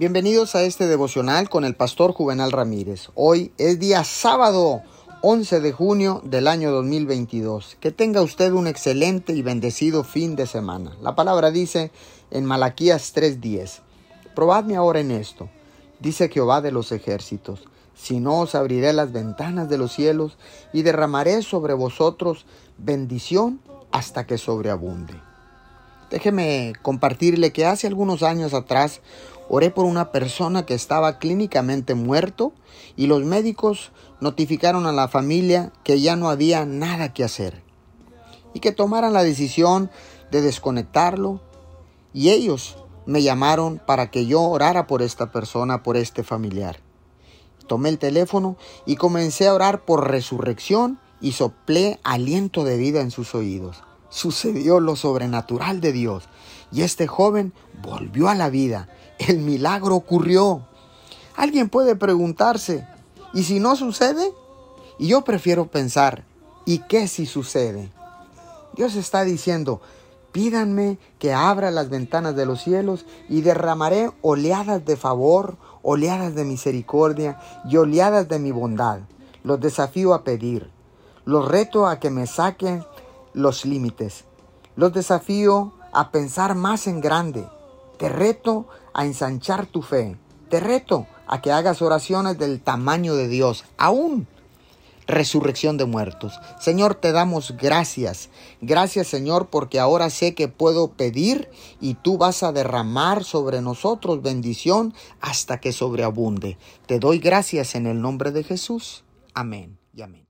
Bienvenidos a este devocional con el pastor Juvenal Ramírez. Hoy es día sábado 11 de junio del año 2022. Que tenga usted un excelente y bendecido fin de semana. La palabra dice en Malaquías 3:10, Probadme ahora en esto, dice Jehová de los ejércitos, si no os abriré las ventanas de los cielos y derramaré sobre vosotros bendición hasta que sobreabunde. Déjeme compartirle que hace algunos años atrás oré por una persona que estaba clínicamente muerto y los médicos notificaron a la familia que ya no había nada que hacer y que tomaran la decisión de desconectarlo y ellos me llamaron para que yo orara por esta persona, por este familiar. Tomé el teléfono y comencé a orar por resurrección y soplé aliento de vida en sus oídos sucedió lo sobrenatural de Dios y este joven volvió a la vida. El milagro ocurrió. Alguien puede preguntarse, ¿y si no sucede? Y yo prefiero pensar, ¿y qué si sucede? Dios está diciendo, pídanme que abra las ventanas de los cielos y derramaré oleadas de favor, oleadas de misericordia y oleadas de mi bondad. Los desafío a pedir, los reto a que me saquen los límites. Los desafío a pensar más en grande. Te reto a ensanchar tu fe. Te reto a que hagas oraciones del tamaño de Dios, aún resurrección de muertos. Señor, te damos gracias. Gracias, Señor, porque ahora sé que puedo pedir y tú vas a derramar sobre nosotros bendición hasta que sobreabunde. Te doy gracias en el nombre de Jesús. Amén y amén.